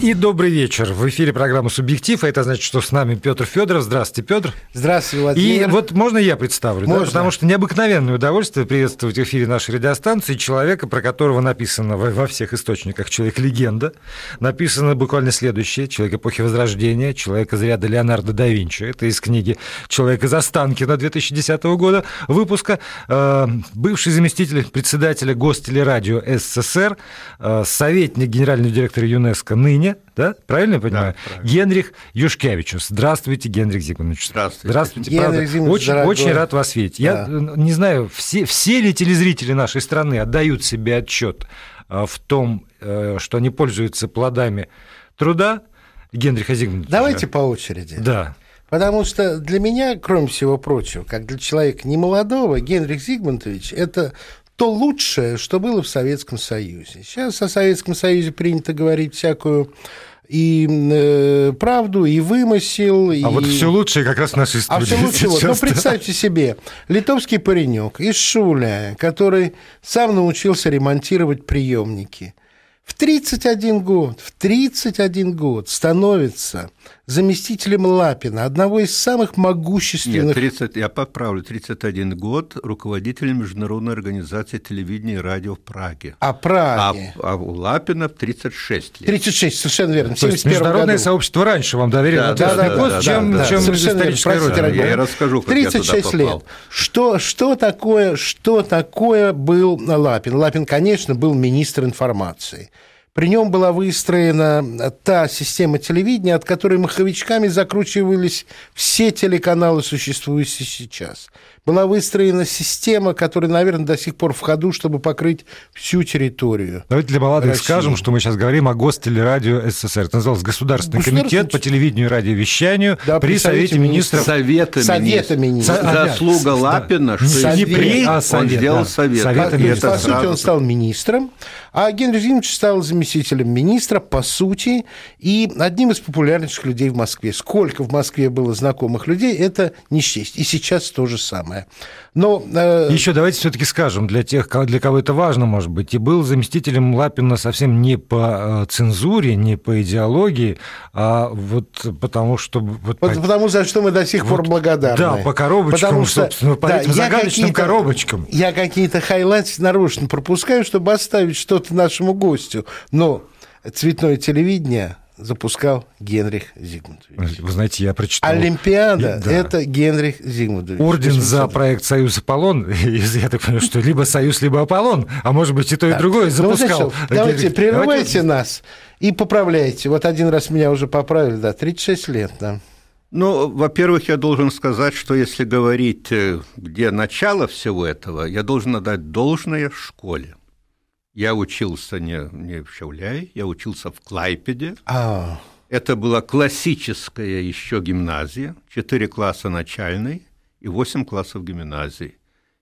И добрый вечер. В эфире программа «Субъектив», а это значит, что с нами Петр Федоров. Здравствуйте, Петр. Здравствуйте, Владимир. И вот можно я представлю? Можно. Да? Потому что необыкновенное удовольствие приветствовать в эфире нашей радиостанции человека, про которого написано во всех источниках «Человек-легенда». Написано буквально следующее. Человек эпохи Возрождения, человек из ряда Леонардо да Винчи. Это из книги «Человек из Останкина» 2010 года выпуска. Э, бывший заместитель председателя Гостелерадио СССР, э, советник генерального директора ЮНЕСКО ныне, да? Правильно я понимаю? Да, правильно. Генрих Юшкевичус. Здравствуйте, Генрих Зигмундович. Здравствуйте. Здравствуйте, Генрих правда. Очень, дорогой. очень рад вас видеть. Я Да. э, не знаю, все, все ли телезрители нашей страны отдают себе отчет э, в том, э, что они пользуются плодами труда Генриха Зигмундовича? Давайте по очереди. Да. Потому что для меня, кроме всего прочего, как для человека немолодого, Генрих Зигмундович – это то лучшее, что было в Советском Союзе. Сейчас о Советском Союзе принято говорить всякую и э, правду, и вымысел. А и... вот все лучшее как раз в нашей А студии. все лучше вот. Ну, представьте себе, литовский паренек из Шуля, который сам научился ремонтировать приемники. В 31 год, в 31 год становится заместителем Лапина, одного из самых Нет, могущественных 30, я поправлю, 31 год руководителем Международной организации телевидения и радио в Праге. А, Праге. а у Лапина 36 лет. 36, совершенно верно. То есть 71 международное году. сообщество раньше вам доверило Да, да, да, пост, да, чем, да, чем Совершенно верно. историческая Простите, родина. Я и расскажу, как я туда 36 лет. попал. Что, что, такое, что такое был Лапин? Лапин, конечно, был министр информации. При нем была выстроена та система телевидения, от которой маховичками закручивались все телеканалы, существующие сейчас. Была выстроена система, которая, наверное, до сих пор в ходу, чтобы покрыть всю территорию. Давайте для молодых России. скажем, что мы сейчас говорим о Гостелерадио СССР. Это называлось Государственный Государственный- комитет по телевидению и радиовещанию Да, при при Совете Совете министров. Совета, Совета министров. Со- Заслуга да. Лапина, Не что не из при, а он совет, сделал да. совет. Совета По- И министров. по сути, он стал министром, а Генрих Зимович стал заместителем министра, по сути, и одним из популярнейших людей в Москве. Сколько в Москве было знакомых людей, это не счесть. И сейчас то же самое. Но э, Еще давайте все-таки скажем для тех, для кого это важно, может быть, и был заместителем Лапина совсем не по э, цензуре, не по идеологии, а вот потому что вот вот по- потому за что мы до сих пор Вот, благодарны. да, по коробочкам, Потому что, собственно, по этим я загадочным коробочкам. Я какие-то хайлайты нарочно пропускаю, чтобы оставить что-то нашему гостю. Но цветное телевидение запускал Генрих Зигмундович. Вы знаете, я прочитал... Олимпиада Да. – это Генрих Зигмундович. Орден за 800. проект «Союз Аполлон», я так понимаю, что либо «Союз», либо «Аполлон», а может быть и то, и Так, другое ну, запускал. значит, давайте, Генрих. прерывайте Давайте- нас и поправляйте. Вот один раз меня уже поправили, да, 36 лет, да. Ну, во-первых, я должен сказать, что если говорить, э, где начало всего этого, я должен отдать должное школе. Я учился не, не в Шауляе, я учился в Клайпеде. А, Это была классическая еще гимназия, 4 класса начальной и 8 классов гимназии.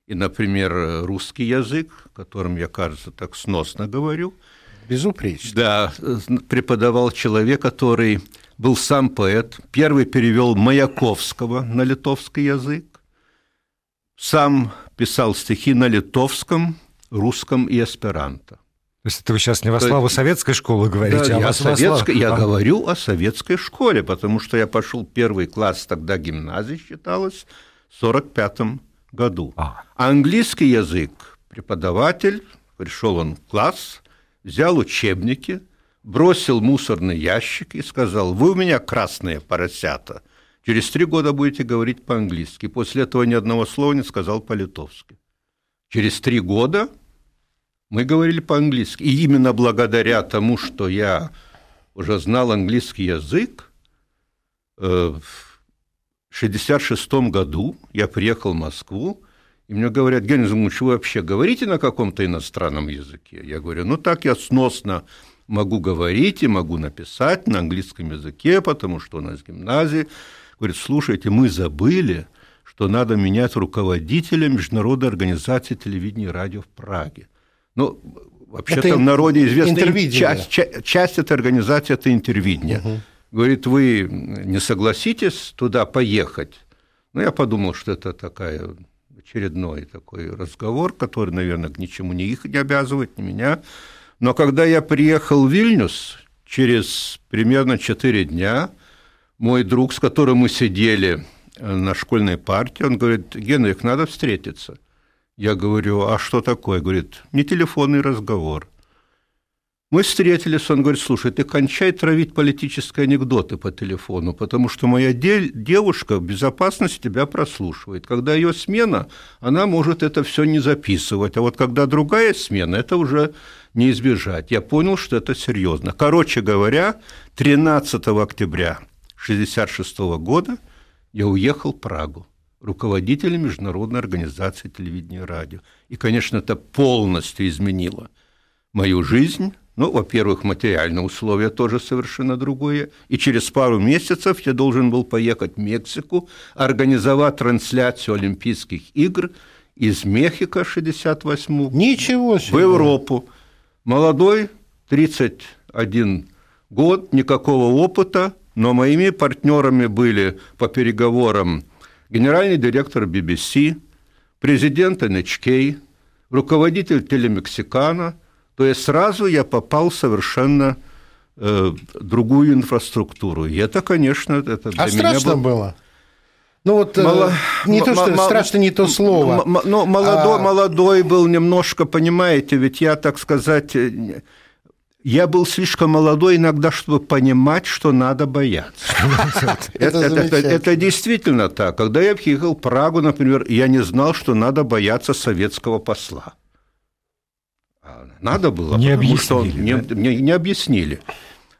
И, например, русский язык, которым я, кажется, так сносно говорю, безупречно. да, зн- преподавал человек, который был сам поэт, первый перевел Маяковского на литовский язык, сам писал стихи на литовском, русском и эсперанто. То есть это вы сейчас не во славу советской школы говорите, Да, а я, во о славу- советской- я А, говорю о советской школе, потому что я пошел первый класс, тогда гимназия считалась, в 1945 году. А. А английский язык преподаватель, пришел он в класс, взял учебники, бросил мусорный ящик и сказал, вы у меня красные поросята, через три года будете говорить по-английски. После этого ни одного слова не сказал по-литовски. Через три года мы говорили по-английски. И именно благодаря тому, что я уже знал английский язык, э, в 1966 году я приехал в Москву, и мне говорят, Генрих Зимович, вы вообще говорите на каком-то иностранном языке? Я говорю, ну так я сносно могу говорить и могу написать на английском языке, потому что у нас гимназия. Говорит, слушайте, мы забыли, что надо менять руководителя Международной организации телевидения и радио в Праге. Ну, вообще-то в народе известно, часть, ча- часть этой организации – это интервидение. Говорит, вы не согласитесь туда поехать? Ну, я подумал, что это такая очередной такой разговор, который, наверное, к ничему не их не обязывает, ни меня. Но когда я приехал в Вильнюс, через примерно 4 дня мой друг, с которым мы сидели э, на школьной партии, он говорит, Генрих, надо встретиться. Я говорю, а что такое? Говорит, не телефонный разговор – мы встретились, он говорит, слушай, ты кончай травить политические анекдоты по телефону, потому что моя де- девушка в безопасности тебя прослушивает. Когда ее смена, она может это все не записывать, а вот когда другая смена, это уже не избежать. Я понял, что это серьезно. Короче говоря, 13 октября 1966 года я уехал в Прагу руководителем Международной организации телевидения и радио. И, конечно, это полностью изменило мою жизнь, ну, во-первых, материальные условия тоже совершенно другое. И через пару месяцев я должен был поехать в Мексику, организовать трансляцию Олимпийских игр из Мехико 68 Ничего себе. в Европу. Молодой, 31 год, никакого опыта, но моими партнерами были по переговорам генеральный директор BBC, президент NHK, руководитель телемексикана – то есть сразу я попал совершенно э, другую инфраструктуру. И это, конечно, это для а меня страшно было... было? Ну вот э, Мало... не то, что страшно, не то слово. Но молодой, а... молодой был немножко, понимаете, ведь я, так сказать, э, я был слишком молодой иногда, чтобы понимать, что надо бояться. Это действительно так. Когда я приехал в Прагу, например, я не знал, что надо бояться советского посла. Надо было, не потому что не, да? не, не объяснили.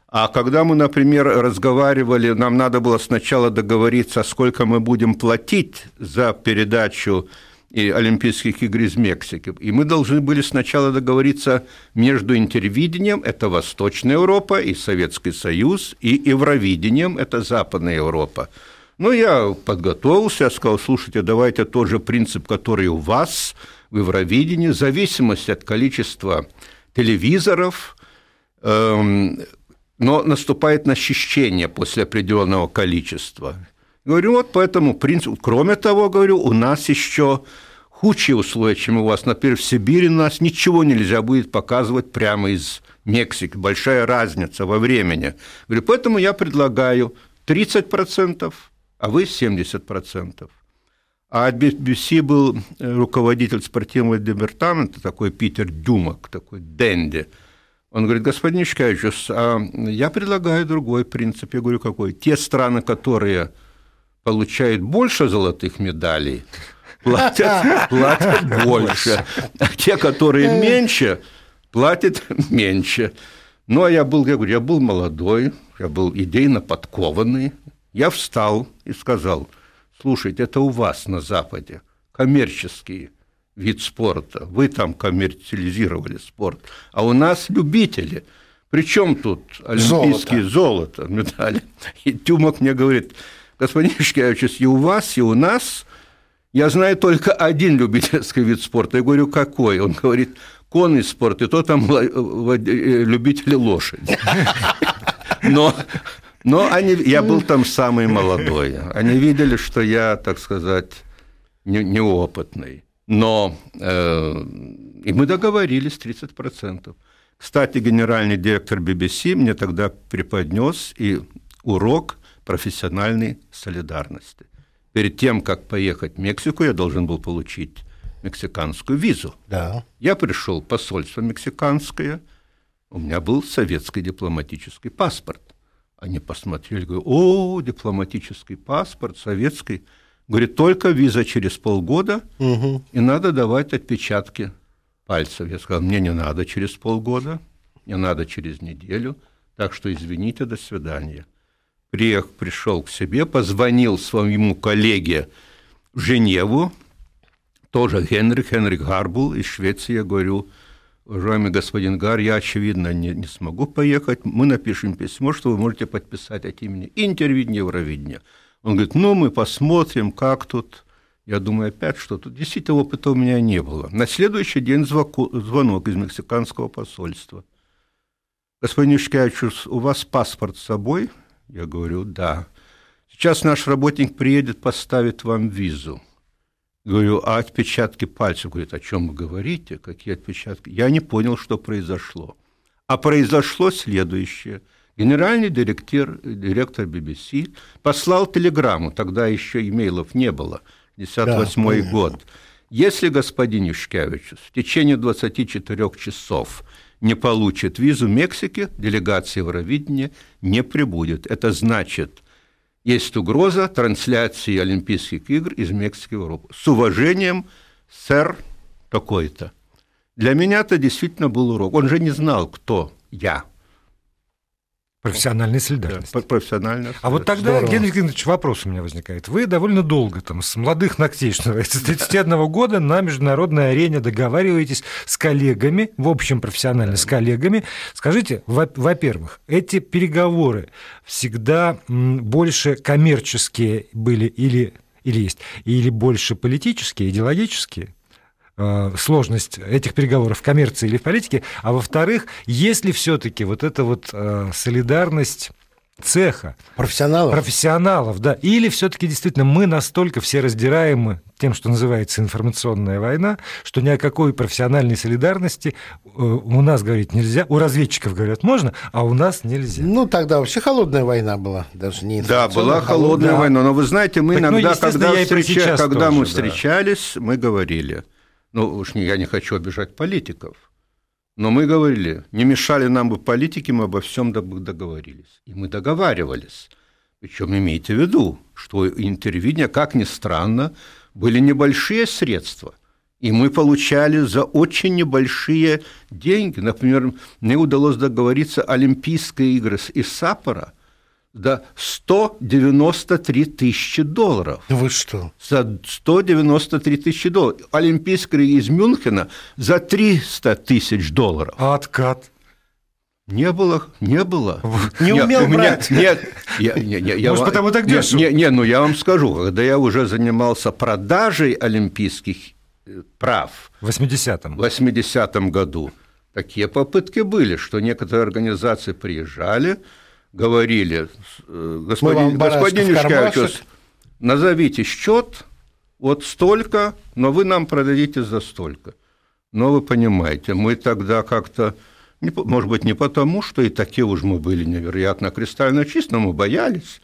А когда мы, например, разговаривали, нам надо было сначала договориться, сколько мы будем платить за передачу и Олимпийских игр из Мексики. И мы должны были сначала договориться между интервидением, это Восточная Европа, и Советский Союз, и Евровидением, это Западная Европа. Ну, я подготовился, я сказал, слушайте, давайте тот же принцип, который у вас – в Евровидении, в зависимости от количества телевизоров, эм, но наступает насыщение после определенного количества. Говорю, вот по этому принципу. Кроме того, говорю, у нас еще худшие условия, чем у вас. Например, в Сибири у нас ничего нельзя будет показывать прямо из Мексики. Большая разница во времени. Говорю, поэтому я предлагаю 30%, а вы 70%. А от BBC был э, руководитель спортивного департамента, такой Питер Дюмак, такой Дэнди. Он говорит, господин Ишкевичус, а я предлагаю другой принцип. Я говорю, какой? Те страны, которые получают больше золотых медалей, платят, платят больше. А те, которые меньше, платят меньше. Ну, а я был, я говорю, я был молодой, я был идейно подкованный. Я встал и сказал – Слушайте, это у вас на Западе коммерческий вид спорта. Вы там коммерциализировали спорт. А у нас любители. Причем тут олимпийские золото, золото медали. И Тюмок мне говорит, господин Ишкевич, и у вас, и у нас я знаю только один любительский вид спорта. Я говорю, какой? Он говорит, конный спорт, и то там э, любители лошади. Но но они, я был там самый молодой. Они видели, что я, так сказать, не, неопытный. Но э, и мы договорились 30%. Кстати, генеральный директор BBC мне тогда преподнес и урок профессиональной солидарности. Перед тем, как поехать в Мексику, я должен был получить мексиканскую визу. Да. Я пришел в посольство мексиканское, у меня был советский дипломатический паспорт. Они посмотрели, говорят, о, дипломатический паспорт советский. Говорит, только виза через полгода, угу. и надо давать отпечатки пальцев. Я сказал, мне не надо через полгода, мне надо через неделю, так что извините, до свидания. Приехал, пришел к себе, позвонил своему коллеге в Женеву, тоже Генрих, Генрих Гарбул из Швеции, я говорю, уважаемый господин Гар, я, очевидно, не, не смогу поехать, мы напишем письмо, что вы можете подписать от имени интервидения Евровидения. Он говорит, ну, мы посмотрим, как тут. Я думаю, опять что тут. Действительно, опыта у меня не было. На следующий день звонок из мексиканского посольства. Господин Ишкевич, у вас паспорт с собой? Я говорю, да. Сейчас наш работник приедет, поставит вам визу. Говорю, а отпечатки пальцев? Говорит, о чем вы говорите? Какие отпечатки? Я не понял, что произошло. А произошло следующее. Генеральный директор, директор BBC послал телеграмму, тогда еще имейлов не было, 1958 да, год. Если господин Юшкевич в течение 24 часов не получит визу Мексики, делегация Евровидения не прибудет. Это значит, есть угроза трансляции Олимпийских игр из Мексики в Европу. С уважением, сэр такой-то. Для меня это действительно был урок. Он же не знал, кто я. Профессиональная солидарность. Да, профессиональная А вот тогда, Здорово. Генрий Генрихович, вопрос у меня возникает. Вы довольно долго, там, с молодых ногтей, что называется, с 31 года на международной арене договариваетесь с коллегами, в общем, профессионально да. с коллегами. Скажите, во-первых, эти переговоры всегда больше коммерческие были или, или есть, или больше политические, идеологические? Э, сложность этих переговоров в коммерции или в политике, а во-вторых, есть ли все-таки вот эта вот э, солидарность цеха. Профессионалов. Профессионалов, да. Или все-таки действительно мы настолько все раздираемы тем, что называется информационная война, что ни о какой профессиональной солидарности э, у нас говорить нельзя. У разведчиков говорят можно, а у нас нельзя. Ну, тогда вообще холодная война была, даже не Да, была холодная да. война. Но вы знаете, мы так, ну, иногда, ну, когда, встреча... когда тоже, мы встречались, да. мы говорили – ну уж не, я не хочу обижать политиков, но мы говорили, не мешали нам бы политики, мы обо всем договорились. И мы договаривались. Причем имейте в виду, что интервидения, как ни странно, были небольшие средства. И мы получали за очень небольшие деньги. Например, мне удалось договориться Олимпийские игры из Сапора до 193 тысячи долларов. Да вы что? За 193 тысячи долларов. Олимпийская из Мюнхена за 300 тысяч долларов. А откат? Не было, не было. Не нет, умел брать. нет, я, не, не, я, Может, вам, потому так дешево? Не, не, ну я вам скажу, когда я уже занимался продажей олимпийских э, прав в 80-м, в 80 году, такие попытки были, что некоторые организации приезжали, говорили, э, господин, господин Юшкевичус, назовите счет, вот столько, но вы нам продадите за столько. Но вы понимаете, мы тогда как-то, может быть, не потому, что и такие уж мы были невероятно кристально чисты, но мы боялись.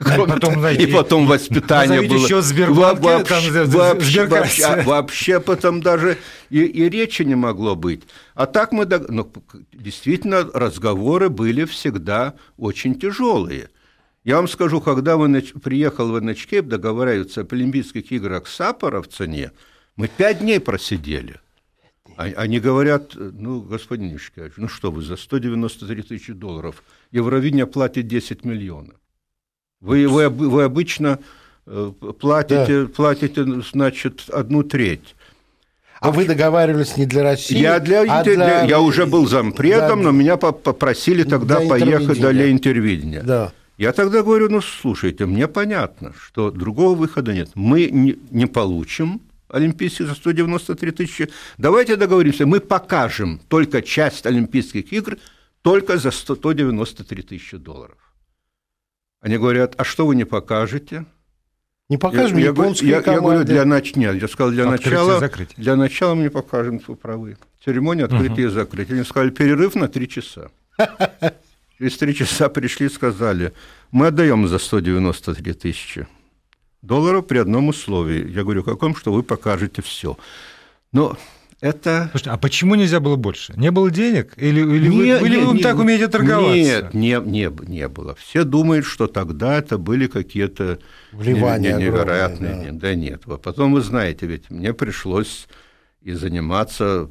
Потом, и потом воспитание было. еще Сбербанке, вообще, там, вообще, вообще, вообще потом даже и, и речи не могло быть. А так мы, ну, действительно, разговоры были всегда очень тяжелые. Я вам скажу, когда вы приехал в Эначкейп договариваться о Олимпийских играх Сапора в цене, мы пять дней просидели. А, они говорят, ну, господин Юшкевич, ну что вы, за 193 тысячи долларов Евровидение платит 10 миллионов. Вы, вы, вы обычно э, платите, да. платите, значит, одну треть. А вы договаривались не для России? Я, для, а для... я уже был зампредом, да, но меня попросили тогда для поехать для интервидения. Да. Я тогда говорю, ну, слушайте, мне понятно, что другого выхода нет. Мы не, не получим Олимпийских за 193 тысячи. Давайте договоримся, мы покажем только часть Олимпийских игр только за 193 тысячи долларов. Они говорят, а что вы не покажете? Не покажем я, японские я, я говорю, для нач... Нет, я сказал, для начала, для начала мы не покажем, вы правы. Церемония открытия угу. и закрытия. Они сказали, перерыв на три часа. Через три часа пришли и сказали, мы отдаем за 193 тысячи долларов при одном условии. Я говорю, каком, что вы покажете все. Но это... Слушайте, а почему нельзя было больше? Не было денег? Или, или не, вы, или не, вы не, так умеете торговаться? Нет, не, не, не было. Все думают, что тогда это были какие-то Вливания невероятные. Огромные, да. да нет. Потом вы знаете, ведь мне пришлось и заниматься...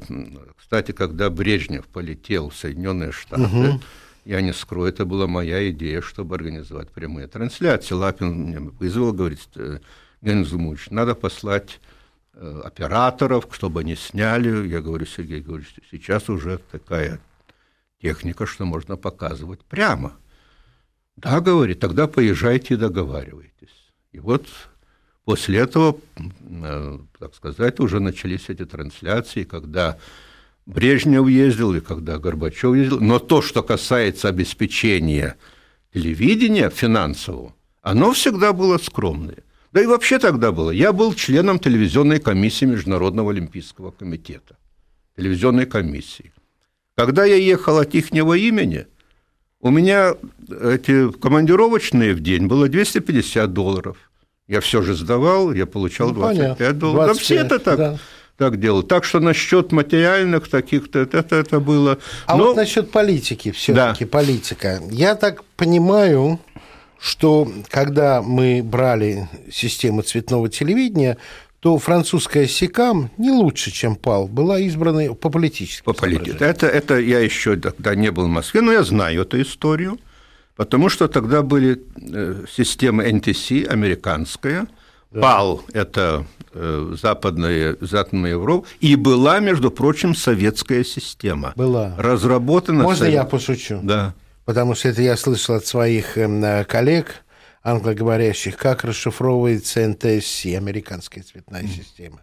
Кстати, когда Брежнев полетел в Соединенные Штаты, угу. я не скрою, это была моя идея, чтобы организовать прямые трансляции. Лапин мне вызвал, говорит, Геннадий Зумович, надо послать Э, операторов, чтобы они сняли. Я говорю, Сергей говорит, сейчас уже такая техника, что можно показывать прямо. Да, говорит, тогда поезжайте и договаривайтесь. И вот после этого, э, так сказать, уже начались эти трансляции, когда Брежнев ездил и когда Горбачев ездил. Но то, что касается обеспечения телевидения финансового, оно всегда было скромное. Да и вообще тогда было. Я был членом телевизионной комиссии Международного олимпийского комитета. Телевизионной комиссии. Когда я ехал от ихнего имени, у меня эти командировочные в день было 250 долларов. Я все же сдавал, я получал 25 ну, долларов. 25, да все это так. Да так делают. Так что насчет материальных таких-то это, это было. А Но... вот насчет политики все-таки да. политика. Я так понимаю, что когда мы брали систему цветного телевидения, то французская СИКАМ не лучше, чем ПАЛ, была избрана по политическим По политике. Это, это я еще тогда не был в Москве, но я знаю эту историю, потому что тогда были э, системы НТС, американская, да. ПАЛ – это э, западная, западная Европа, и была, между прочим, советская система. Была. Разработана... Можно совет... я пошучу? Да. Потому что это я слышал от своих эм, коллег, англоговорящих, как расшифровывается НТС, американская цветная mm. система.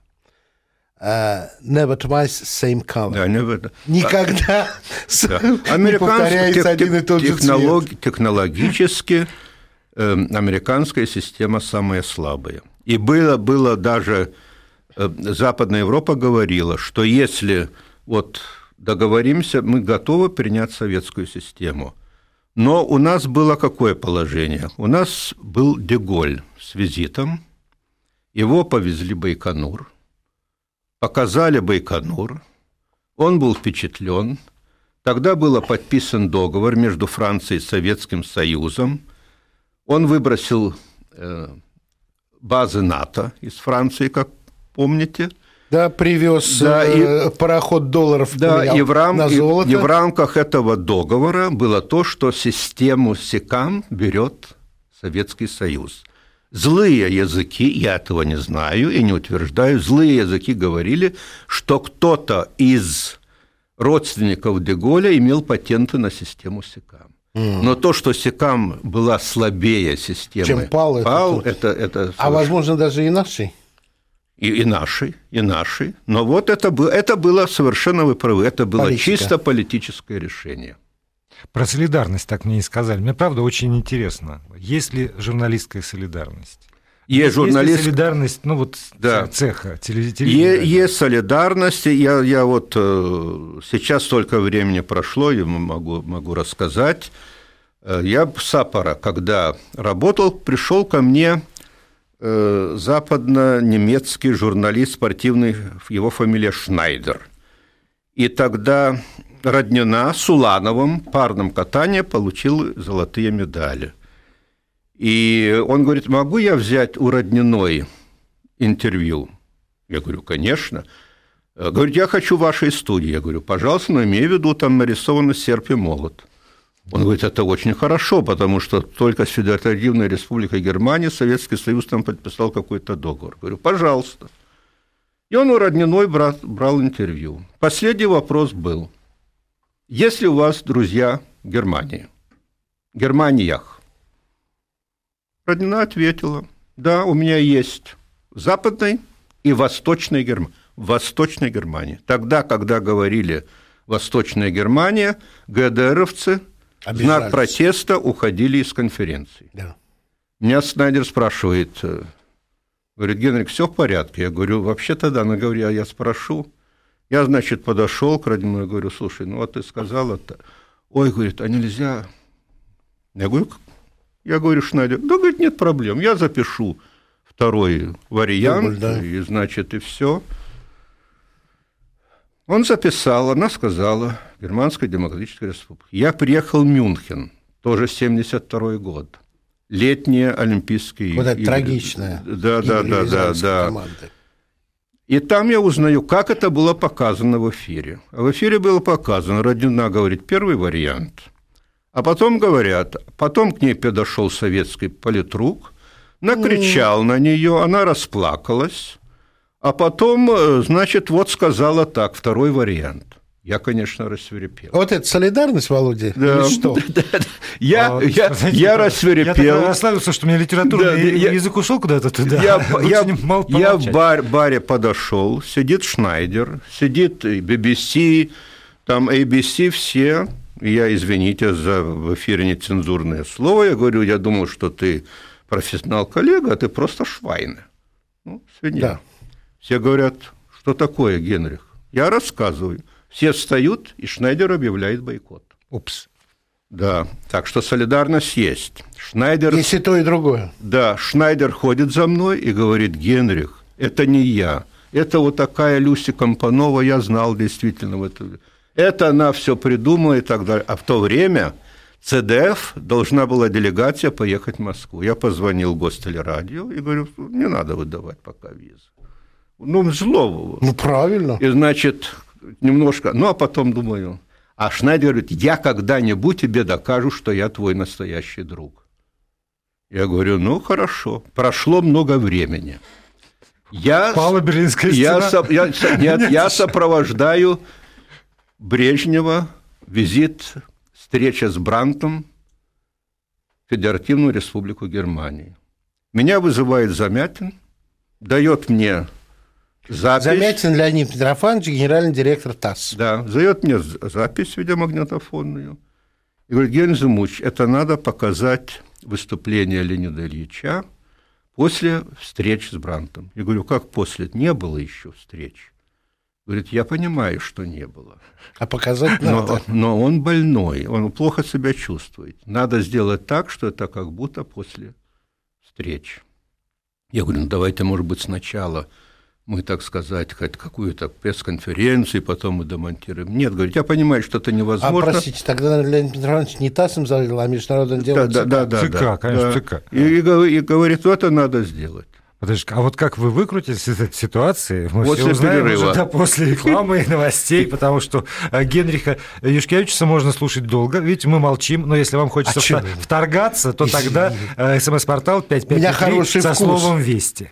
Uh, never twice same color. Да, never... Никогда да. не повторяется тех, один и тот технолог... же цвет. Технологически э, американская система самая слабая. И было, было даже, э, Западная Европа говорила, что если вот договоримся, мы готовы принять советскую систему. Но у нас было какое положение? У нас был Деголь с визитом, его повезли Байконур, показали Байконур, он был впечатлен. Тогда был подписан договор между Францией и Советским Союзом. Он выбросил э, базы НАТО из Франции, как помните. Да, привез да, э, и, пароход долларов да, и в, рам, на золото. И, и в рамках этого договора было то, что систему СИКАМ берет Советский Союз. Злые языки, я этого не знаю и не утверждаю, злые языки говорили, что кто-то из родственников Деголя имел патенты на систему СИКАМ. Но то, что Секам была слабее системы, чем ПАЛ, ПАЛ это, это, это а возможно даже и нашей. И, и наши, и наши. Но вот это, было, это было совершенно вы правы, это было Политика. чисто политическое решение. Про солидарность так мне и сказали. Мне правда очень интересно, есть ли журналистская солидарность? Есть журналист... солидарность, ну вот да. цеха, телевидения. Есть солидарность. Я, я вот э, сейчас столько времени прошло, я могу, могу рассказать. Э, я в Сапора, когда работал, пришел ко мне западно-немецкий журналист спортивный, его фамилия Шнайдер. И тогда Роднина с Улановым парном катании получил золотые медали. И он говорит, могу я взять у Родниной интервью? Я говорю, конечно. Говорит, я хочу вашей студии. Я говорю, пожалуйста, но имею в виду, там нарисовано серп и молот. Он говорит, это очень хорошо, потому что только с Федеративной Республикой Германии Советский Союз там подписал какой-то договор. Говорю, пожалуйста. И он у Родниной брал, брал интервью. Последний вопрос был. Если у вас друзья в Германии, Германиях, Роднина ответила, да, у меня есть западной и восточной Германии. Восточной Германии. Тогда, когда говорили Восточная Германия, ГДРовцы в знак протеста уходили из конференции. Да. Меня Снайдер спрашивает, э, говорит, Генрик, все в порядке? Я говорю, вообще-то да. Она говорит, а я спрошу. Я, значит, подошел к родному и говорю, слушай, ну вот ты сказал это. Ой, говорит, а нельзя? Я говорю, я говорю Шнайдер, да, говорит, нет проблем, я запишу второй вариант, Дубль, да. и, значит, и все. Он записал, она сказала, Германская Демократическая Республика. Я приехал в Мюнхен, тоже 72 год. Летние Олимпийские вот это игры. трагичное. Да, да, да, да, да. И там я узнаю, как это было показано в эфире. А в эфире было показано, Родина говорит, первый вариант – а потом говорят, потом к ней подошел советский политрук, накричал mm. на нее, она расплакалась, а потом, э, значит, вот сказала так, второй вариант. Я, конечно, рассверепел. Вот это солидарность, Володя? Да. Или что? Я, а, я, я рассверепел. Я расслабился, что у меня литературный да, язык ушел куда-то туда. Я, я, я в бар, баре подошел, сидит Шнайдер, сидит BBC, там ABC, все я, извините за в эфире нецензурное слово, я говорю, я думал, что ты профессионал-коллега, а ты просто швайны. Ну, свинья. Да. Все говорят, что такое, Генрих? Я рассказываю. Все встают, и Шнайдер объявляет бойкот. Упс. Да, так что солидарность есть. Шнайдер... Есть и то, и другое. Да, Шнайдер ходит за мной и говорит, Генрих, это не я. Это вот такая Люси Компанова, я знал действительно это. Это она все придумала и так далее. А в то время ЦДФ должна была делегация поехать в Москву. Я позвонил гостелерадио и говорю, не надо выдавать пока визы. Ну, зло. Ну, правильно. И, значит, немножко... Ну, а потом думаю... А Шнайдер говорит, я когда-нибудь тебе докажу, что я твой настоящий друг. Я говорю, ну, хорошо. Прошло много времени. Я, Пала Берлинская я, стена. со- я, со- нет, я сопровождаю Брежнева, визит, встреча с Брантом, Федеративную Республику Германии. Меня вызывает Замятин, дает мне запись. Замятин Леонид Митрофанович, генеральный директор ТАСС. Да, дает мне запись видеомагнитофонную. И говорит, Георгий Замуч, это надо показать выступление Леонида Ильича после встреч с Брантом. Я говорю, как после? Не было еще встреч. Говорит, я понимаю, что не было. А показать Но, надо. но он больной, он плохо себя чувствует. Надо сделать так, что это как будто после встреч. Я говорю, ну давайте, может быть, сначала мы, так сказать, хоть какую-то пресс-конференцию, потом мы демонтируем. Нет, говорит, я понимаю, что это А, невозможно. простите, тогда Леонид Митрофанович не ТАССом завел, а международным делом да, ЦК. да, да, ЦК, да, конечно, да. ЦК. И, и и говорит, вот это надо сделать. Подожди, а вот как вы выкрутились из этой ситуации, мы После все узнаем перерыва. уже да, после рекламы и новостей, потому что э, Генриха Юшкевича можно слушать долго. Видите, мы молчим, но если вам хочется А вторгаться, то тогда э, смс-портал У меня 5533 хороший со словом «Вести».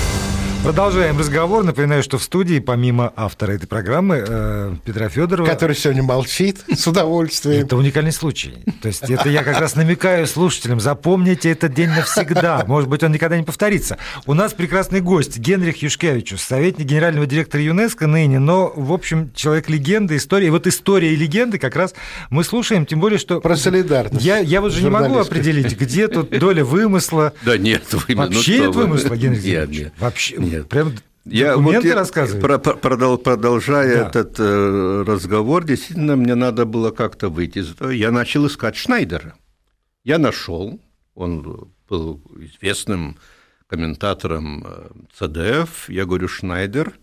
Продолжаем разговор. Напоминаю, что в студии, помимо автора этой программы, э, Петра Федорова, Который сегодня молчит с удовольствием. Это уникальный случай. То есть это я как раз намекаю слушателям, запомните этот день навсегда. Может быть, он никогда не повторится. У нас прекрасный гость Генрих Юшкевичус, советник генерального директора ЮНЕСКО ныне, но, в общем, человек-легенда, история. И вот история и легенды как раз мы слушаем, тем более, что... Про солидарность Я, я вот же не могу определить, где тут доля вымысла. Да нет, вы Вообще нет вымысла, Генрих. Вообще, Нет. прям Я, документы вот я рассказывают? про- про- продол- продолжая Да. этот э, разговор, действительно, мне надо было как-то выйти. Я начал искать Шнайдера. Я нашел, он был известным комментатором э, ЦДФ. Я говорю, Шнайдер,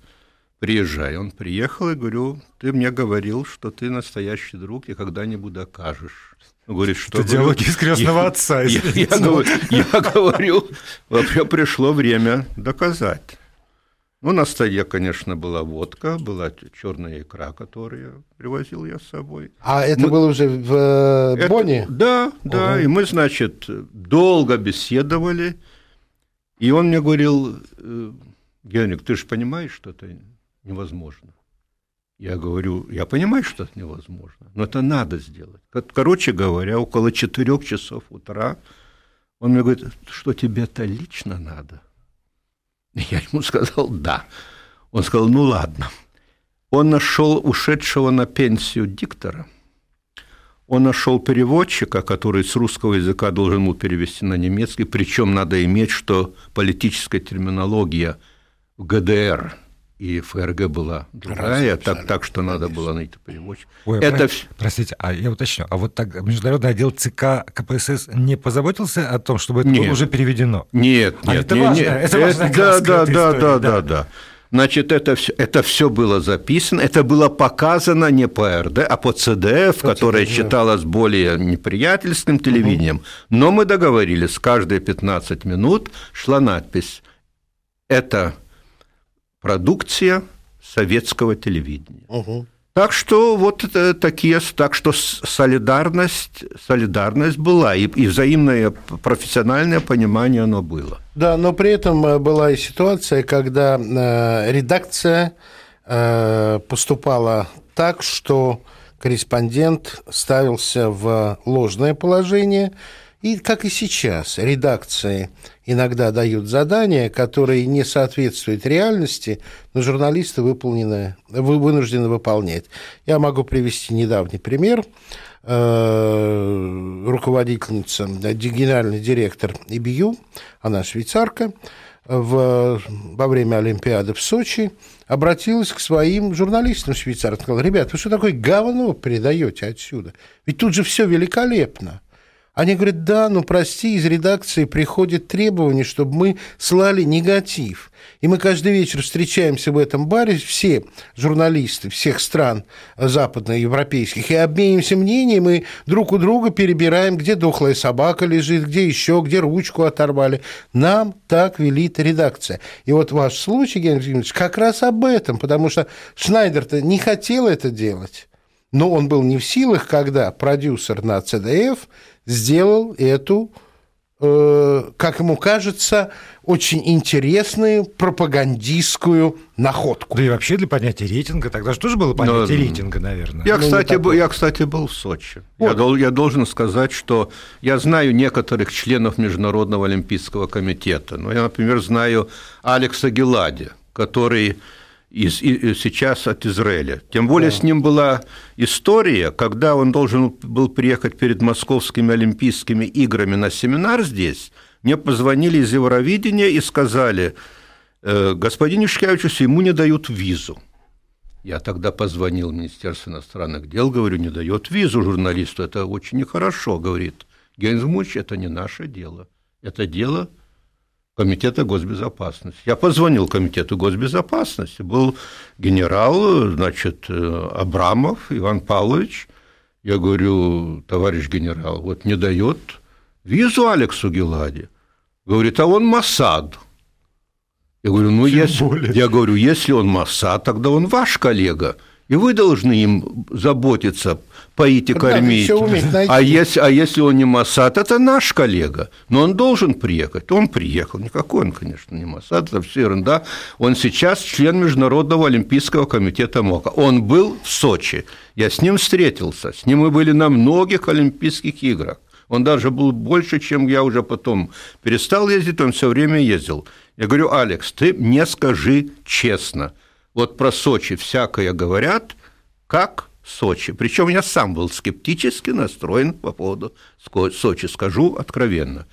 приезжай. Он приехал и говорю, ты мне говорил, что ты настоящий друг и когда-нибудь докажешь. Говорит, что... Это диалоги из «Крестного Я- отца», Я, я говорю, я говорю, вообще пришло время доказать. Ну, на столе, конечно, была водка, была черная икра, которую привозил я с собой. А это Мы- было уже в э, Это- Бонне? Да, да. Ого. И мы, значит, долго беседовали. И он мне говорил, э, Генрик, ты же понимаешь, что это невозможно. Я говорю, я понимаю, что это невозможно, но это надо сделать. Кор- Короче говоря, около четырех часов утра он мне говорит, что тебе это лично надо? Я ему сказал, да. Он сказал, ну ладно. Он нашел ушедшего на пенсию диктора – он нашел переводчика, который с русского языка должен был перевести на немецкий, причем надо иметь, что политическая терминология в ГДР и ФРГ была другая, так, так что надо было найти переводчика. Ой, Это про- Простите, а я уточню, а вот так международный отдел ЦК КПСС не позаботился о том, чтобы это Нет. было уже переведено? Нет, А нет, это не- важно, не- это важная да, краска да, да, да, да. да, да. Значит, это все, это все было записано, это было показано не по РД, а по ЦДФ, которое считалось более неприятельским телевидением. Но мы договорились, каждые 15 минут шла надпись «Это продукция советского телевидения». Мгм. Так что вот такие, так что солидарность, солидарность была, и, и взаимное профессиональное понимание оно было. Да, но при этом э, была и ситуация, когда э, редакция э, поступала так, что корреспондент ставился в ложное положение И, как и сейчас, редакции иногда дают задания, которые не соответствуют реальности, но журналисты выполнены, вынуждены выполнять. Я могу привести недавний пример. Э, руководительница, генеральный директор ИБЮ, она швейцарка, в, во время Олимпиады в Сочи обратилась к своим журналистам швейцарцам. Сказала, ребят, вы что такое говно передаете отсюда? Ведь тут же все великолепно. Они говорят, да, ну прости, из редакции приходит требование, чтобы мы слали негатив. И мы каждый вечер встречаемся в этом баре, все журналисты всех стран западноевропейских, и обменимся мнением, и друг у друга перебираем, где дохлая собака лежит, где еще, где ручку оторвали. Нам так велит редакция. И вот ваш случай, Генрий Владимирович, как раз об этом, потому что Шнайдер-то не хотел это делать. Но он был не в силах, когда продюсер на ЦДФ сделал эту, э, как ему кажется, очень интересную пропагандистскую находку. Да и вообще для понятия рейтинга, тогда же тоже было понятие Но, рейтинга, наверное. Я, ну, кстати, был, я, кстати, был в Сочи. Вот. Я, я должен сказать, что я знаю некоторых членов Международного олимпийского комитета. Ну, я, например, знаю Алекса Гелади, который из, и, сейчас от Израиля. Тем более да. с ним была история, когда он должен был приехать перед московскими Олимпийскими играми на семинар здесь, мне позвонили из Евровидения и сказали, «Э, господин Юшкевичус, ему не дают визу. Я тогда позвонил в Министерство иностранных дел, говорю, не дает визу журналисту, это очень нехорошо, говорит. Гензмуч, это не наше дело, это дело Комитета госбезопасности. Я позвонил Комитету госбезопасности, был генерал, значит, э, Абрамов Иван Павлович. Я говорю, товарищ генерал, вот не дает визу Алексу Гелади. Говорит, а он Масад. Я говорю, ну, если, я говорю, если он Масад, тогда он ваш коллега – и вы должны им заботиться, поить и кормить. А если, а если он не Масад, это наш коллега, но он должен приехать. Он приехал. Никакой он, конечно, не Масад, это все ерунда. Он сейчас член Международного олимпийского комитета МОКа. Он был в Сочи. Я с ним встретился. С ним мы были на многих Олимпийских играх. Он даже был больше, чем я уже потом перестал ездить, он все время ездил. Я говорю, Алекс, ты мне скажи честно – вот про Сочи всякое говорят, как Сочи. Причем я сам был скептически настроен по поводу Сочи, скажу откровенно.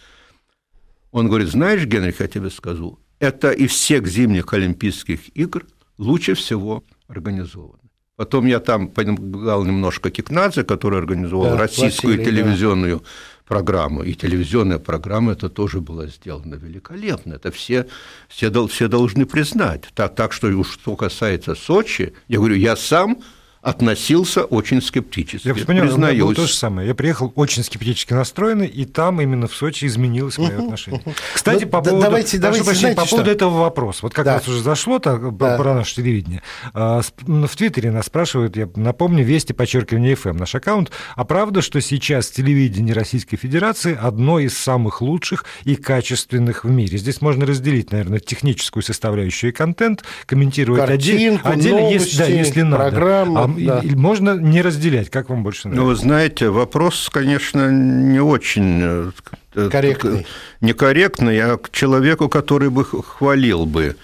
Он говорит, знаешь, Генрих, я тебе скажу, это из всех зимних Олимпийских игр лучше всего организовано. Потом я там помогал немножко Кикнадзе, который организовал да, российскую Василий, телевизионную да программу. И телевизионная программа это тоже была сделана великолепно. Это все, все, все должны признать. Так, так что что касается Сочи, я говорю, я сам относился очень скептически. Я понимаю, признаюсь. у меня было то же самое. Я приехал очень скептически настроенный, и там именно в Сочи изменилось мое отношение. Кстати, ну, по поводу, давайте, давайте, прощения, по поводу этого вопроса. Вот как да. раз уже зашло так, да. про наше телевидение. А, ну, в Твиттере нас спрашивают, я напомню, Вести, подчеркивание FM, наш аккаунт. А правда, что сейчас телевидение Российской Федерации одно из самых лучших и качественных в мире? Здесь можно разделить, наверное, техническую составляющую и контент, комментировать Картинку, отдельно, новости, если, да, если надо. Программу. А да. можно не разделять, как вам больше нравится? Ну, вы знаете, вопрос, конечно, не очень э, э, корректный. Некорректный, а к человеку, который бы хвалил бы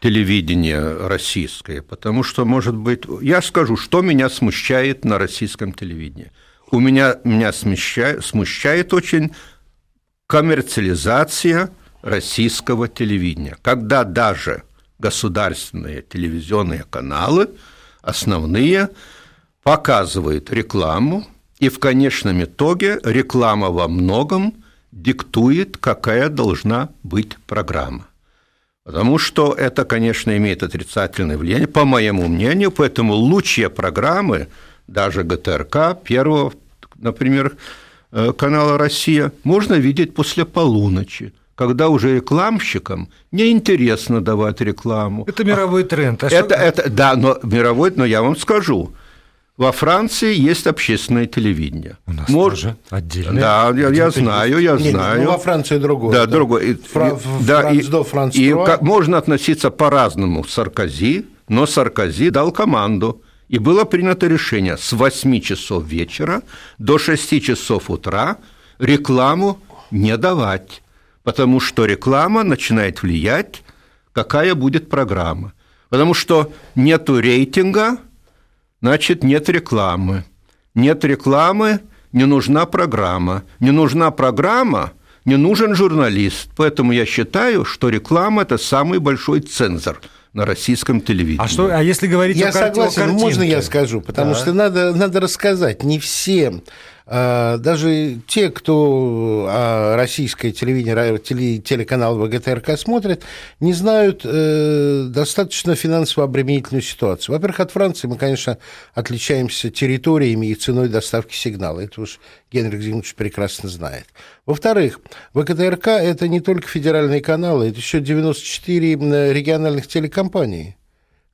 телевидение российское, потому что, может быть, я скажу, что меня смущает на российском телевидении. У меня, меня смущает, смущает очень коммерциализация российского телевидения, когда даже государственные телевизионные каналы – основные, показывает рекламу, и в конечном итоге реклама во многом диктует, какая должна быть программа. Потому что это, конечно, имеет отрицательное влияние, по моему мнению, поэтому лучшие программы, даже ГТРК, первого, например, э, канала «Россия», можно видеть после полуночи, когда уже рекламщикам неинтересно давать рекламу. Это мировой тренд. А это, это, да, но мировой, но я вам скажу, во Франции есть общественное телевидение. У нас Мор... тоже отдельное. Да, я, я знаю, я Нет, знаю. Ну, во Франции другое. Да, да. другое. Фра... Да, и, Франц и, и можно относиться по-разному к Саркози, но Саркози дал команду. И было принято решение с 8 часов вечера до 6 часов утра рекламу не давать, потому что реклама начинает влиять, какая будет программа. Потому что нету рейтинга, значит, нет рекламы. Нет рекламы, не нужна программа. Не нужна программа, не нужен журналист. Поэтому я считаю, что реклама – это самый большой цензор на российском телевидении. А, что, а если говорить я о, согласен, о картинке? можно я скажу? Потому да. что надо, надо рассказать. Не все а, даже те, кто а, российское телевидение, телеканал ВГТРК смотрят, не знают э, достаточно финансово обременительную ситуацию. Во-первых, от Франции мы, конечно, отличаемся территориями и ценой доставки сигнала. Это уж Генрих Зимович прекрасно знает. Во-вторых, ВГТРК – это не только федеральные каналы, это еще 94 региональных телекомпаний,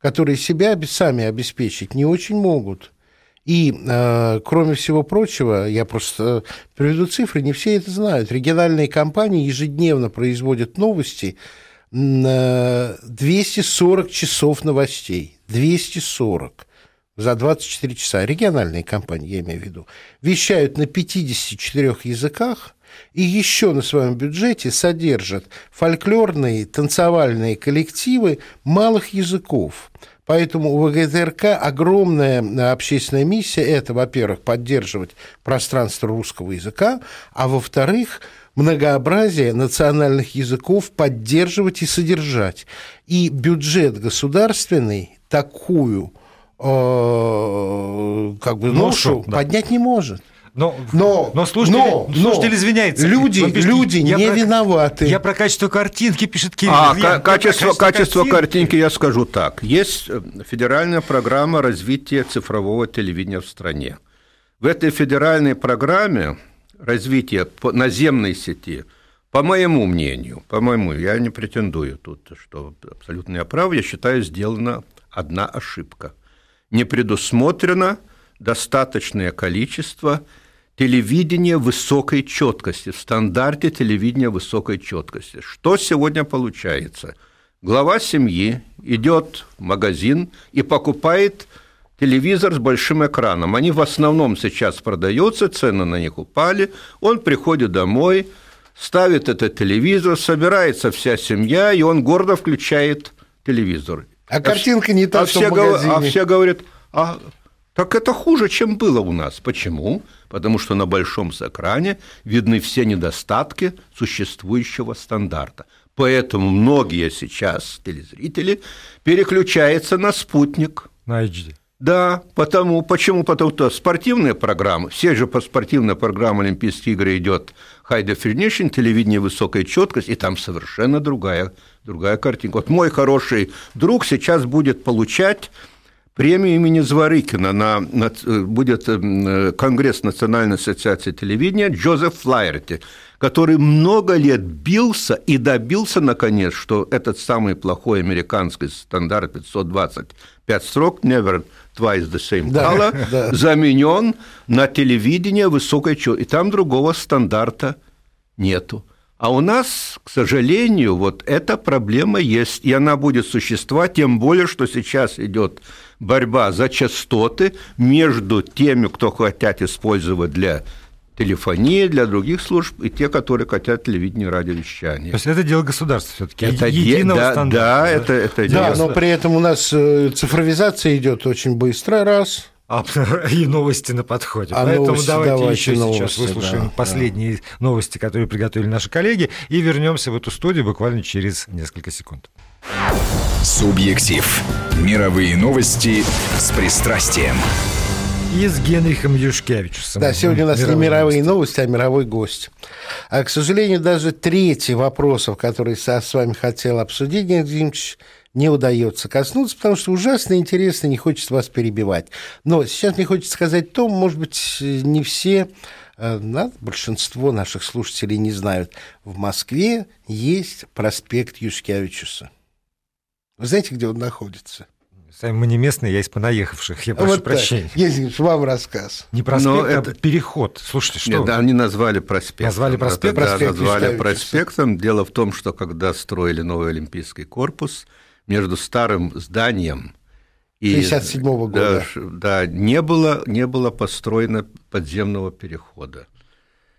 которые себя сами обеспечить не очень могут – и, э, кроме всего прочего, я просто приведу цифры, не все это знают. Региональные компании ежедневно производят новости 240 часов новостей. 240 за 24 часа. Региональные компании, я имею в виду. Вещают на 54 языках, и еще на своем бюджете содержат фольклорные танцевальные коллективы малых языков. Поэтому у ВГТРК огромная э, общественная миссия – это, во-первых, поддерживать пространство русского языка, а во-вторых, многообразие национальных языков поддерживать и содержать. И бюджет государственный такую э, как бы ношу, ношу да. поднять не может. Но, но, но, слушатель, но, слушатель но извиняется. Люди, пишет, люди не про, виноваты. Я про качество картинки пишет Кирилл. А, я, качество, качество картинки я скажу так. Есть э, федеральная программа развития цифрового телевидения в стране. В этой федеральной программе развития наземной сети, по моему мнению, по моему, я не претендую тут, что абсолютно я прав, я считаю, сделана одна ошибка. Не предусмотрено достаточное количество телевидение высокой четкости, в стандарте телевидения высокой четкости. Что сегодня получается? Глава семьи идет в магазин и покупает телевизор с большим экраном. Они в основном сейчас продаются, цены на них упали. Он приходит домой, ставит этот телевизор, собирается вся семья, и он гордо включает телевизор. А, а картинка не та, а что все в магазине. А все говорят, а так это хуже, чем было у нас. Почему? Потому что на большом экране видны все недостатки существующего стандарта. Поэтому многие сейчас телезрители переключаются на спутник. На HD. Да, потому, почему? Потому что спортивные программы, все же по спортивной программе Олимпийские игры идет High Definition, телевидение высокой четкости, и там совершенно другая, другая картинка. Вот мой хороший друг сейчас будет получать премию имени Зворыкина на, на, будет э, Конгресс Национальной ассоциации телевидения Джозеф Флайерти, который много лет бился и добился, наконец, что этот самый плохой американский стандарт 525 строк, never twice the same color, да, заменен на телевидение высокой. И там другого стандарта нету. А у нас, к сожалению, вот эта проблема есть, и она будет существовать, тем более, что сейчас идет борьба за частоты между теми, кто хотят использовать для телефонии, для других служб, и те, которые хотят телевидение, радиовещание. То есть это дело государства все-таки, это единого да, стандарта. Да, да, это, это да, дело. но при этом у нас э, цифровизация идет очень быстро, раз – а, и новости на подходе. А Поэтому новости, давайте, давайте еще новости, сейчас выслушаем да, последние да. новости, которые приготовили наши коллеги, и вернемся в эту студию буквально через несколько секунд. Субъектив. Мировые новости с пристрастием. И с Генрихом Юшкевичусом. Да, сегодня у нас не мировые новости, а мировой гость. А, к сожалению, даже третий вопросов, который я с вами хотел обсудить, Генрих Владимирович, не удается коснуться, потому что ужасно интересно, не хочется вас перебивать. Но сейчас мне хочется сказать то, может быть, не все, э, большинство наших слушателей не знают. В Москве есть проспект Юшкевичуса. Вы знаете, где он находится? Сами мы не местные, я из понаехавших, я прошу вот прощения. Есть вам рассказ. Не проспект, Но а это... переход. Слушайте, что Нет, да, они назвали проспектом. Назвали проспект? Это, проспект да, назвали проспектом. Дело в том, что когда строили новый Олимпийский корпус, между старым зданием и 57 -го года. Да, да, не было, не было построено подземного перехода.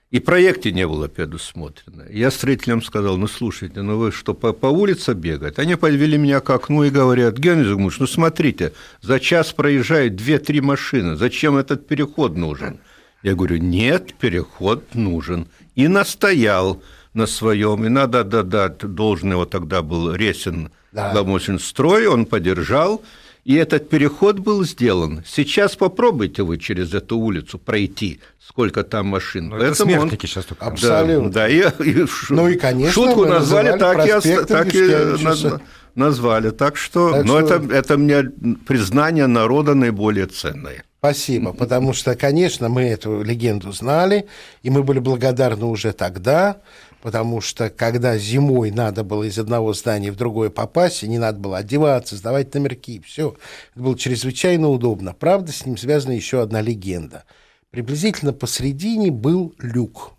И проекте не было предусмотрено. Я строителям сказал, ну, слушайте, ну вы что, по, по улице бегать? Они подвели меня к окну и говорят, Геннадий Зигмундович, ну, смотрите, за час проезжают две-три машины, зачем этот переход нужен? Я говорю, нет, переход нужен. И настоял на своем, и надо дать должный, вот тогда был Ресин, да. строй, он поддержал, и этот переход был сделан. Сейчас попробуйте вы через эту улицу пройти, сколько там машин. Но ну, это смертники он... сейчас только. Абсолютно. Да, да и, и, ну и, конечно, шутку назвали так и, так и назвали. Так что, так но что... Это, это мне признание народа наиболее ценное. Спасибо, потому что, конечно, мы эту легенду знали, и мы были благодарны уже тогда, потому что когда зимой надо было из одного здания в другое попасть, и не надо было одеваться, сдавать номерки, все, это было чрезвычайно удобно. Правда, с ним связана еще одна легенда. Приблизительно посередине был люк.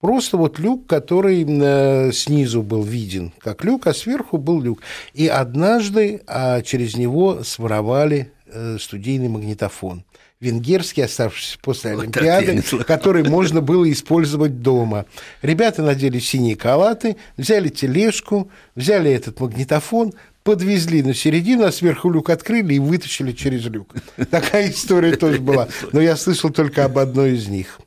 Просто вот люк, который э, снизу был виден как люк, а сверху был люк. И однажды а, через него своровали э, студийный магнитофон венгерский, оставшийся после Олимпиады, который можно было использовать дома. Ребята надели синие халаты, взяли тележку, взяли этот магнитофон, подвезли на середину, а сверху люк открыли и вытащили через люк. Такая история тоже была. Но я слышал только об одной из них.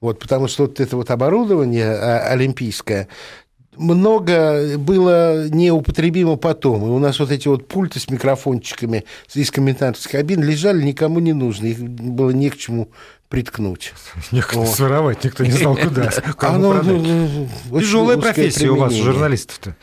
Вот, потому что вот это вот оборудование а, олимпийское, много было неупотребимо потом. И у нас вот эти вот пульты с микрофончиками из комментаторских кабин лежали никому не нужны. Их было не к чему приткнуть. Некуда вот. своровать, никто не знал, куда. А ну, ну, ну, Тяжелая профессия у вас, журналистов-то.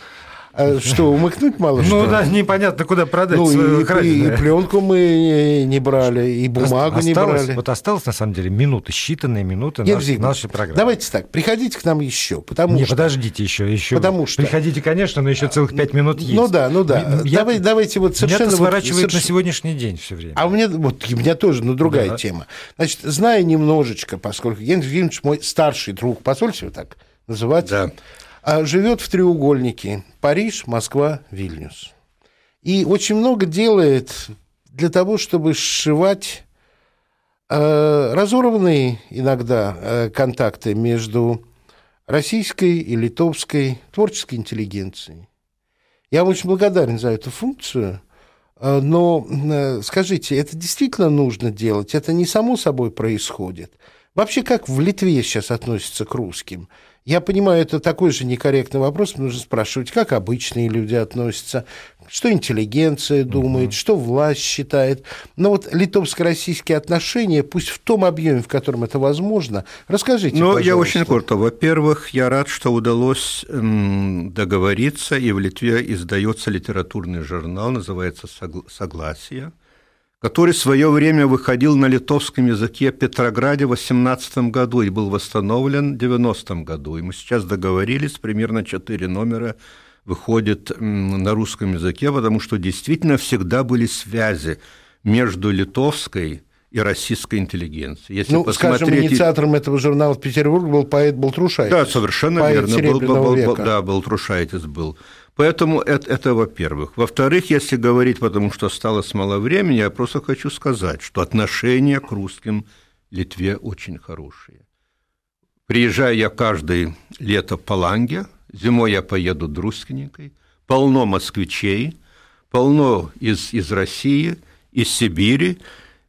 А что, умыкнуть мало ну, что? Ну да, непонятно, куда продать ну, свою и, и, и пленку мы не брали, и бумагу осталось, не брали. Вот осталось, на самом деле, минуты, считанные минуты Нет, наш, нашей программы. Давайте так, приходите к нам еще, потому Не, что... подождите еще, еще. Потому что... Приходите, конечно, но еще целых пять минут есть. Ну да, ну да. Я, Давай, давайте вот совершенно... Меня сворачивает вот, соверш... на сегодняшний день все время. А у меня, вот, у меня тоже, ну, другая да. тема. Значит, зная немножечко, поскольку Генрих Евгеньевич мой старший друг, позвольте его так называть. Да живет в треугольнике Париж, Москва, Вильнюс. И очень много делает для того, чтобы сшивать э, разорванные иногда э, контакты между российской и литовской творческой интеллигенцией. Я очень благодарен за эту функцию, э, но э, скажите, это действительно нужно делать? Это не само собой происходит? Вообще, как в Литве сейчас относятся к русским? Я понимаю, это такой же некорректный вопрос, нужно спрашивать, как обычные люди относятся, что интеллигенция думает, угу. что власть считает. Но вот литовско-российские отношения, пусть в том объеме, в котором это возможно, расскажите, Ну, я очень коротко. Во-первых, я рад, что удалось договориться, и в Литве издается литературный журнал, называется «Согласие», который в свое время выходил на литовском языке в Петрограде в 18 году и был восстановлен в 90 году. И мы сейчас договорились, примерно 4 номера выходит на русском языке, потому что действительно всегда были связи между литовской и российской интеллигенцией. Если ну, посмотреть... скажем, инициатором этого журнала в Петербурге был поэт Балтрушайтис. Да, совершенно поэт верно. Был, был, был, да, Балтрушайтис был. Поэтому это, это во-первых. Во-вторых, если говорить, потому что осталось мало времени, я просто хочу сказать, что отношения к русским Литве очень хорошие. Приезжаю я каждое лето по Ланге, зимой я поеду Друскинникой, полно москвичей, полно из, из России, из Сибири.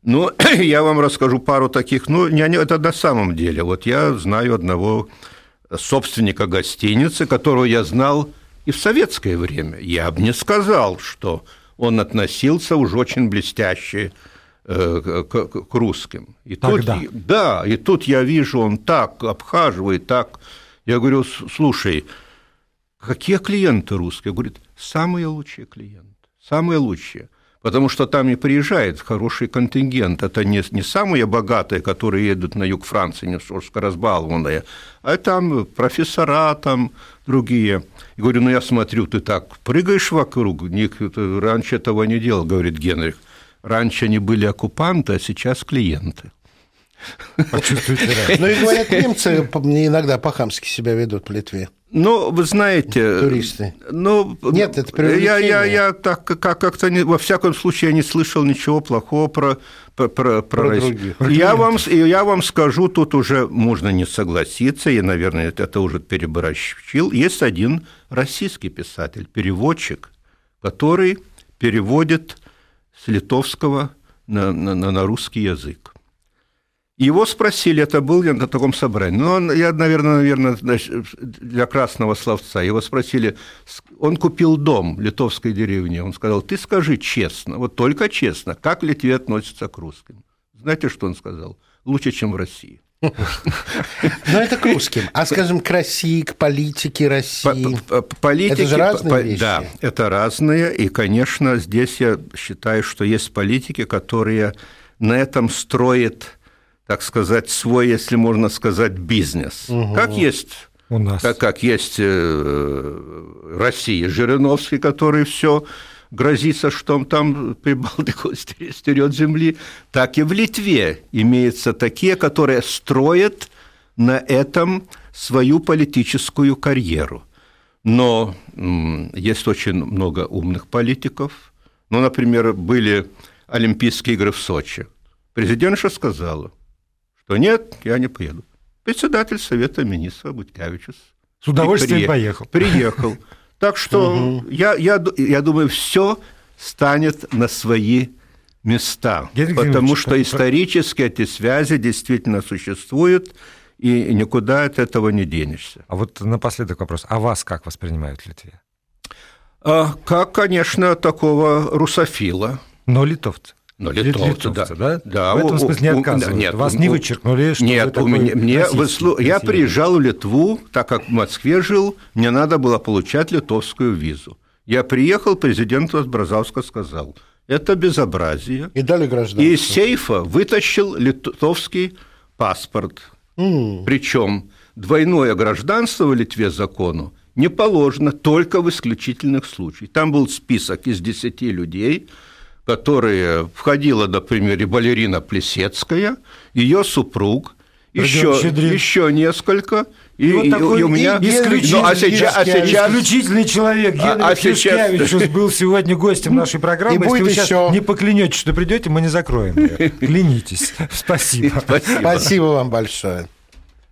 Но я вам расскажу пару таких, ну, не, это на самом деле. Вот я знаю одного собственника гостиницы, которого я знал – и в советское время я бы не сказал, что он относился уже очень блестяще э, к, к русским. И Тогда. тут, да, и тут я вижу, он так обхаживает, так. Я говорю, слушай, какие клиенты русские? Говорит, самые лучшие клиенты, самые лучшие потому что там и приезжает хороший контингент. Это не, не самые богатые, которые едут на юг Франции, не разбалованные, а там профессора, там другие. И говорю, ну я смотрю, ты так прыгаешь вокруг, раньше этого не делал, говорит Генрих. Раньше они были оккупанты, а сейчас клиенты. Ну и говорят, немцы иногда по-хамски себя ведут в Литве. Ну, вы знаете... Туристы. Ну, Нет, это я, я, я так как- как-то, не, во всяком случае, я не слышал ничего плохого про, про, про, Про Россию. других. Я вам, я вам скажу, тут уже можно не согласиться, и, наверное, это, уже переборщил. Есть один российский писатель, переводчик, который переводит с литовского на, на- на русский язык. Его спросили, это был я на таком собрании, ну, он, я, наверное, наверное, для красного словца, его спросили, он купил дом в литовской деревне, он сказал, ты скажи честно, вот только честно, как в Литве относятся к русским? Знаете, что он сказал? Лучше, чем в России. Но это к русским. А, скажем, к России, к политике России. По- по- Политики, Это же разные вещи. Да, это разные. И, конечно, здесь я считаю, что есть политики, которые на этом строят, так сказать, свой, если можно сказать, бизнес. Как есть У нас. как, как есть э, Россия, Жириновский, который все грозится, что он там Прибалтику стерет земли, так и в Литве имеются такие, которые строят на этом свою политическую карьеру. Но есть очень много умных политиков. Ну, например, были Олимпийские игры в Сочи. Президентша сказала, что нет, я не поеду. Председатель Совета министров Буткевичус С удовольствием при- поехал. Приехал. Так что я, я, я думаю, все станет на свои места. Генрих потому что исторически эти связи действительно существуют, и никуда от этого не денешься. А вот напоследок вопрос. А вас как воспринимают в Литве? А как, конечно, такого русофила. Но литовцы. Но Лит- литовцы, литовцы, да. да? Да, В этом у- смысле не у- отказывают. нет, Вас у- не у- вычеркнули, что вы Нет, у такой меня, мне, российский вы слу- я приезжал в Литву, так как в Москве жил, мне надо было получать литовскую визу. Я приехал, президент Бразовска сказал, это безобразие. И дали гражданство. И из сейфа вытащил литовский паспорт. М. Причем двойное гражданство в Литве закону не положено только в исключительных случаях. Там был список из 10 людей, которые входила, например, и балерина Плесецкая, ее супруг, еще, еще несколько. И, И вот и- такой и у меня... исключительный Ну, а сейчас, а сейчас- Исключительный человек А- Генрих а сейчас- Юшкевичус был сегодня гостем нашей программы. И Если будет вы сейчас еще. не поклянетесь, что придете, мы не закроем ее. Клянитесь. Спасибо. Спасибо вам большое.